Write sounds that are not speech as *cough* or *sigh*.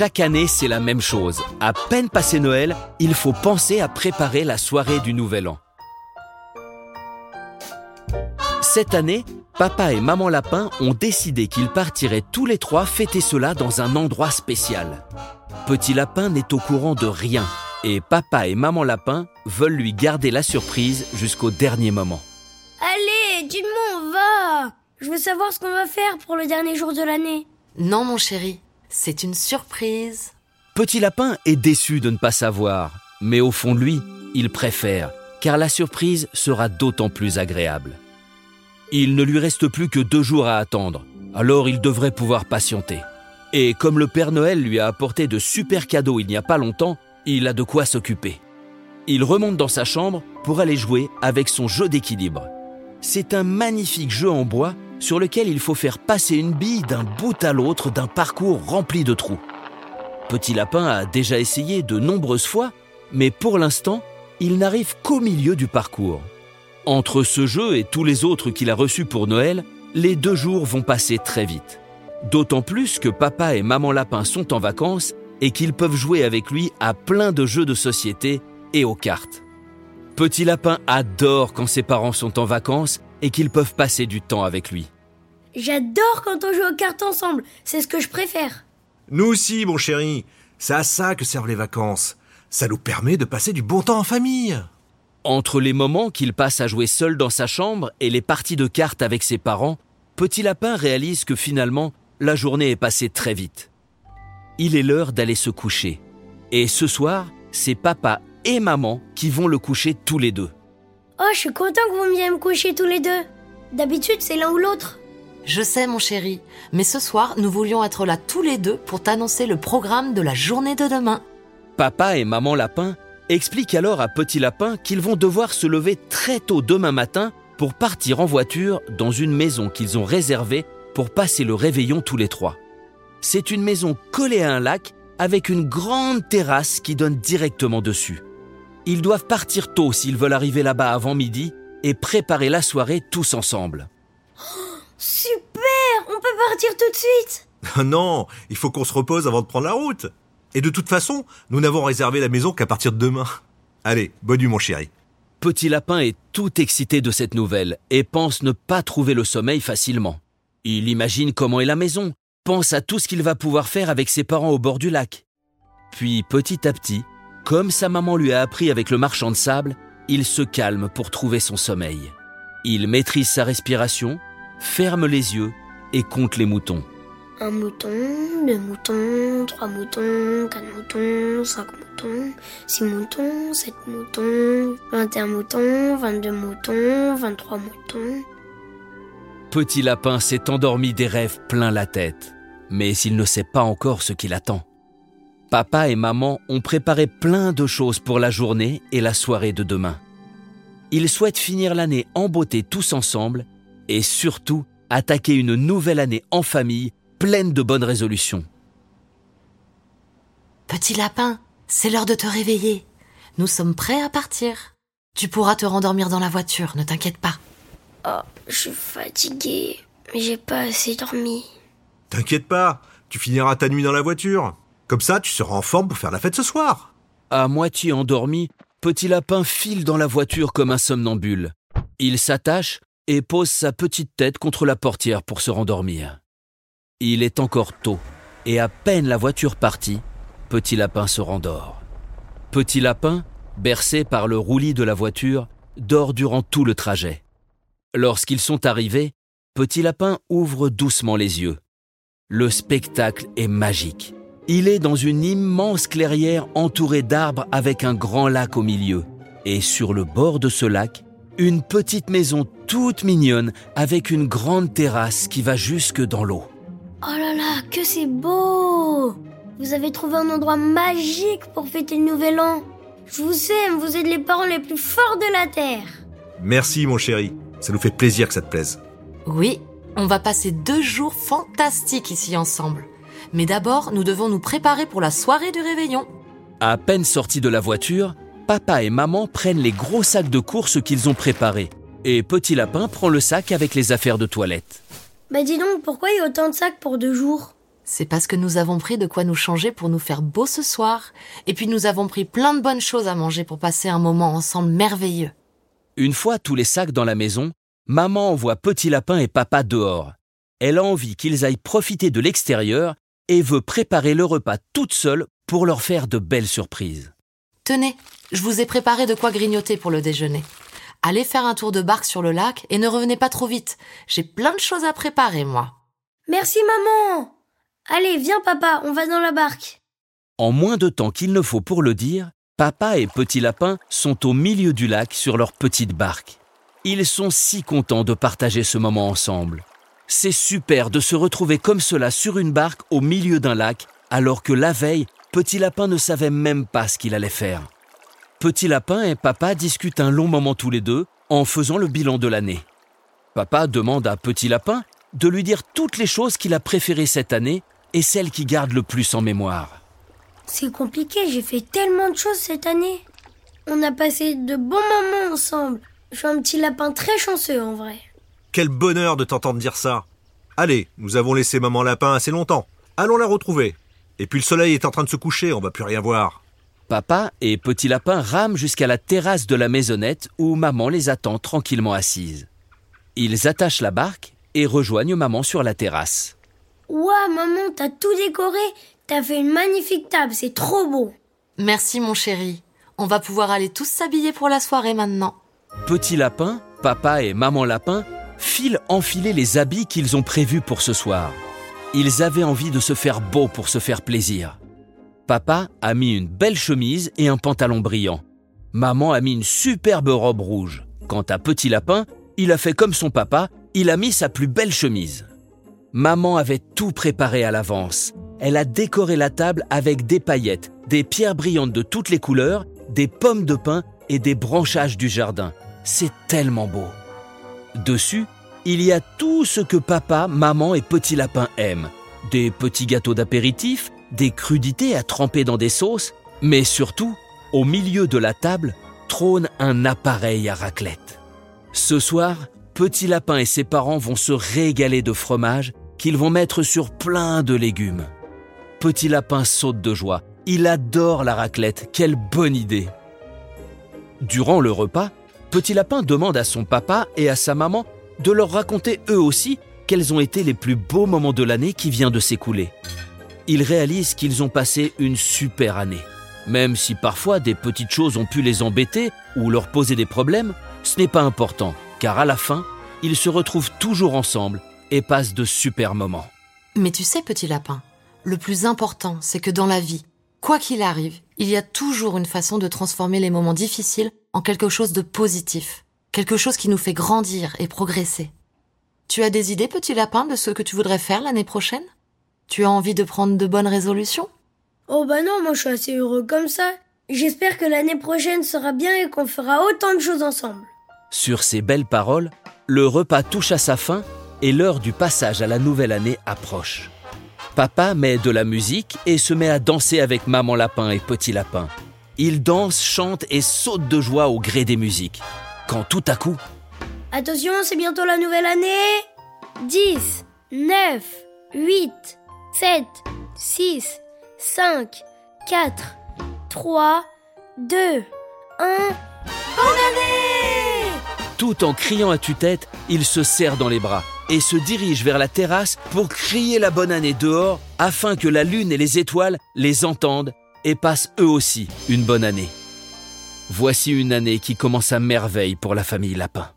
Chaque année, c'est la même chose. À peine passé Noël, il faut penser à préparer la soirée du Nouvel An. Cette année, papa et maman lapin ont décidé qu'ils partiraient tous les trois fêter cela dans un endroit spécial. Petit lapin n'est au courant de rien et papa et maman lapin veulent lui garder la surprise jusqu'au dernier moment. Allez, dis-moi, on va Je veux savoir ce qu'on va faire pour le dernier jour de l'année. Non, mon chéri, c'est une surprise. Petit lapin est déçu de ne pas savoir, mais au fond de lui, il préfère, car la surprise sera d'autant plus agréable. Il ne lui reste plus que deux jours à attendre, alors il devrait pouvoir patienter. Et comme le Père Noël lui a apporté de super cadeaux il n'y a pas longtemps, il a de quoi s'occuper. Il remonte dans sa chambre pour aller jouer avec son jeu d'équilibre. C'est un magnifique jeu en bois sur lequel il faut faire passer une bille d'un bout à l'autre d'un parcours rempli de trous. Petit Lapin a déjà essayé de nombreuses fois, mais pour l'instant, il n'arrive qu'au milieu du parcours. Entre ce jeu et tous les autres qu'il a reçus pour Noël, les deux jours vont passer très vite. D'autant plus que papa et maman Lapin sont en vacances et qu'ils peuvent jouer avec lui à plein de jeux de société et aux cartes. Petit Lapin adore quand ses parents sont en vacances et qu'ils peuvent passer du temps avec lui. J'adore quand on joue aux cartes ensemble, c'est ce que je préfère. Nous aussi, mon chéri. C'est à ça que servent les vacances. Ça nous permet de passer du bon temps en famille. Entre les moments qu'il passe à jouer seul dans sa chambre et les parties de cartes avec ses parents, Petit Lapin réalise que finalement, la journée est passée très vite. Il est l'heure d'aller se coucher. Et ce soir, c'est papa et maman qui vont le coucher tous les deux. Oh, je suis content que vous viennent me coucher tous les deux. D'habitude, c'est l'un ou l'autre. Je sais, mon chéri, mais ce soir, nous voulions être là tous les deux pour t'annoncer le programme de la journée de demain. Papa et maman Lapin expliquent alors à Petit Lapin qu'ils vont devoir se lever très tôt demain matin pour partir en voiture dans une maison qu'ils ont réservée pour passer le réveillon tous les trois. C'est une maison collée à un lac avec une grande terrasse qui donne directement dessus. Ils doivent partir tôt s'ils veulent arriver là-bas avant midi et préparer la soirée tous ensemble. *gasps* Super On peut partir tout de suite *laughs* non, il faut qu'on se repose avant de prendre la route. Et de toute façon, nous n'avons réservé la maison qu'à partir de demain. *laughs* Allez, bonne nuit mon chéri. Petit Lapin est tout excité de cette nouvelle et pense ne pas trouver le sommeil facilement. Il imagine comment est la maison, pense à tout ce qu'il va pouvoir faire avec ses parents au bord du lac. Puis petit à petit, comme sa maman lui a appris avec le marchand de sable, il se calme pour trouver son sommeil. Il maîtrise sa respiration, ferme les yeux et compte les moutons. Un mouton, deux moutons, trois moutons, quatre moutons, cinq moutons, six moutons, sept moutons, vingt et un moutons, vingt-deux moutons, vingt-trois moutons. Petit Lapin s'est endormi des rêves plein la tête, mais il ne sait pas encore ce qu'il attend. Papa et maman ont préparé plein de choses pour la journée et la soirée de demain. Ils souhaitent finir l'année en beauté tous ensemble et surtout attaquer une nouvelle année en famille pleine de bonnes résolutions. Petit lapin, c'est l'heure de te réveiller. Nous sommes prêts à partir. Tu pourras te rendormir dans la voiture, ne t'inquiète pas. Oh, je suis fatiguée, mais j'ai pas assez dormi. T'inquiète pas, tu finiras ta nuit dans la voiture. Comme ça, tu seras en forme pour faire la fête ce soir. À moitié endormi, Petit Lapin file dans la voiture comme un somnambule. Il s'attache et pose sa petite tête contre la portière pour se rendormir. Il est encore tôt, et à peine la voiture partie, Petit Lapin se rendort. Petit Lapin, bercé par le roulis de la voiture, dort durant tout le trajet. Lorsqu'ils sont arrivés, Petit Lapin ouvre doucement les yeux. Le spectacle est magique. Il est dans une immense clairière entourée d'arbres avec un grand lac au milieu. Et sur le bord de ce lac, une petite maison toute mignonne avec une grande terrasse qui va jusque dans l'eau. Oh là là, que c'est beau Vous avez trouvé un endroit magique pour fêter le nouvel an. Je vous aime, vous êtes les parents les plus forts de la Terre. Merci mon chéri, ça nous fait plaisir que ça te plaise. Oui, on va passer deux jours fantastiques ici ensemble. Mais d'abord, nous devons nous préparer pour la soirée du réveillon. À peine sortis de la voiture, papa et maman prennent les gros sacs de courses qu'ils ont préparés. Et Petit Lapin prend le sac avec les affaires de toilette. Bah dis donc, pourquoi il y a autant de sacs pour deux jours? C'est parce que nous avons pris de quoi nous changer pour nous faire beau ce soir, et puis nous avons pris plein de bonnes choses à manger pour passer un moment ensemble merveilleux. Une fois tous les sacs dans la maison, maman envoie Petit Lapin et papa dehors. Elle a envie qu'ils aillent profiter de l'extérieur et veut préparer le repas toute seule pour leur faire de belles surprises. Tenez, je vous ai préparé de quoi grignoter pour le déjeuner. Allez faire un tour de barque sur le lac et ne revenez pas trop vite. J'ai plein de choses à préparer, moi. Merci maman Allez, viens papa, on va dans la barque. En moins de temps qu'il ne faut pour le dire, papa et Petit Lapin sont au milieu du lac sur leur petite barque. Ils sont si contents de partager ce moment ensemble. C'est super de se retrouver comme cela sur une barque au milieu d'un lac, alors que la veille, Petit Lapin ne savait même pas ce qu'il allait faire. Petit Lapin et Papa discutent un long moment tous les deux en faisant le bilan de l'année. Papa demande à Petit Lapin de lui dire toutes les choses qu'il a préférées cette année et celles qui gardent le plus en mémoire. C'est compliqué, j'ai fait tellement de choses cette année. On a passé de bons moments ensemble. Je suis un petit lapin très chanceux en vrai. Quel bonheur de t'entendre dire ça. Allez, nous avons laissé maman lapin assez longtemps. Allons la retrouver. Et puis le soleil est en train de se coucher, on va plus rien voir. Papa et Petit Lapin rament jusqu'à la terrasse de la maisonnette où maman les attend tranquillement assises. Ils attachent la barque et rejoignent maman sur la terrasse. Ouah, maman, t'as tout décoré. T'as fait une magnifique table, c'est trop beau. Merci, mon chéri. On va pouvoir aller tous s'habiller pour la soirée maintenant. Petit Lapin, Papa et Maman Lapin filent enfiler les habits qu'ils ont prévus pour ce soir. Ils avaient envie de se faire beau pour se faire plaisir. Papa a mis une belle chemise et un pantalon brillant. Maman a mis une superbe robe rouge. Quant à Petit Lapin, il a fait comme son papa, il a mis sa plus belle chemise. Maman avait tout préparé à l'avance. Elle a décoré la table avec des paillettes, des pierres brillantes de toutes les couleurs, des pommes de pin et des branchages du jardin. C'est tellement beau. Dessus, il y a tout ce que papa, maman et Petit Lapin aiment. Des petits gâteaux d'apéritif, des crudités à tremper dans des sauces, mais surtout, au milieu de la table, trône un appareil à raclette. Ce soir, Petit Lapin et ses parents vont se régaler de fromage qu'ils vont mettre sur plein de légumes. Petit Lapin saute de joie. Il adore la raclette. Quelle bonne idée. Durant le repas, Petit Lapin demande à son papa et à sa maman de leur raconter eux aussi quels ont été les plus beaux moments de l'année qui vient de s'écouler. Ils réalisent qu'ils ont passé une super année. Même si parfois des petites choses ont pu les embêter ou leur poser des problèmes, ce n'est pas important, car à la fin, ils se retrouvent toujours ensemble et passent de super moments. Mais tu sais, petit lapin, le plus important, c'est que dans la vie, quoi qu'il arrive, il y a toujours une façon de transformer les moments difficiles en quelque chose de positif, quelque chose qui nous fait grandir et progresser. Tu as des idées, petit lapin, de ce que tu voudrais faire l'année prochaine? Tu as envie de prendre de bonnes résolutions? Oh bah non, moi je suis assez heureux comme ça. J'espère que l'année prochaine sera bien et qu'on fera autant de choses ensemble. Sur ces belles paroles, le repas touche à sa fin et l'heure du passage à la nouvelle année approche. Papa met de la musique et se met à danser avec Maman Lapin et Petit Lapin. Il danse, chante et saute de joie au gré des musiques. Quand tout à coup, Attention, c'est bientôt la nouvelle année. 10, 9, 8, 7, 6, 5, 4, 3, 2, 1... Bonne année! Tout en criant à tue-tête, il se serre dans les bras et se dirige vers la terrasse pour crier la bonne année dehors afin que la lune et les étoiles les entendent et passent eux aussi une bonne année. Voici une année qui commence à merveille pour la famille Lapin.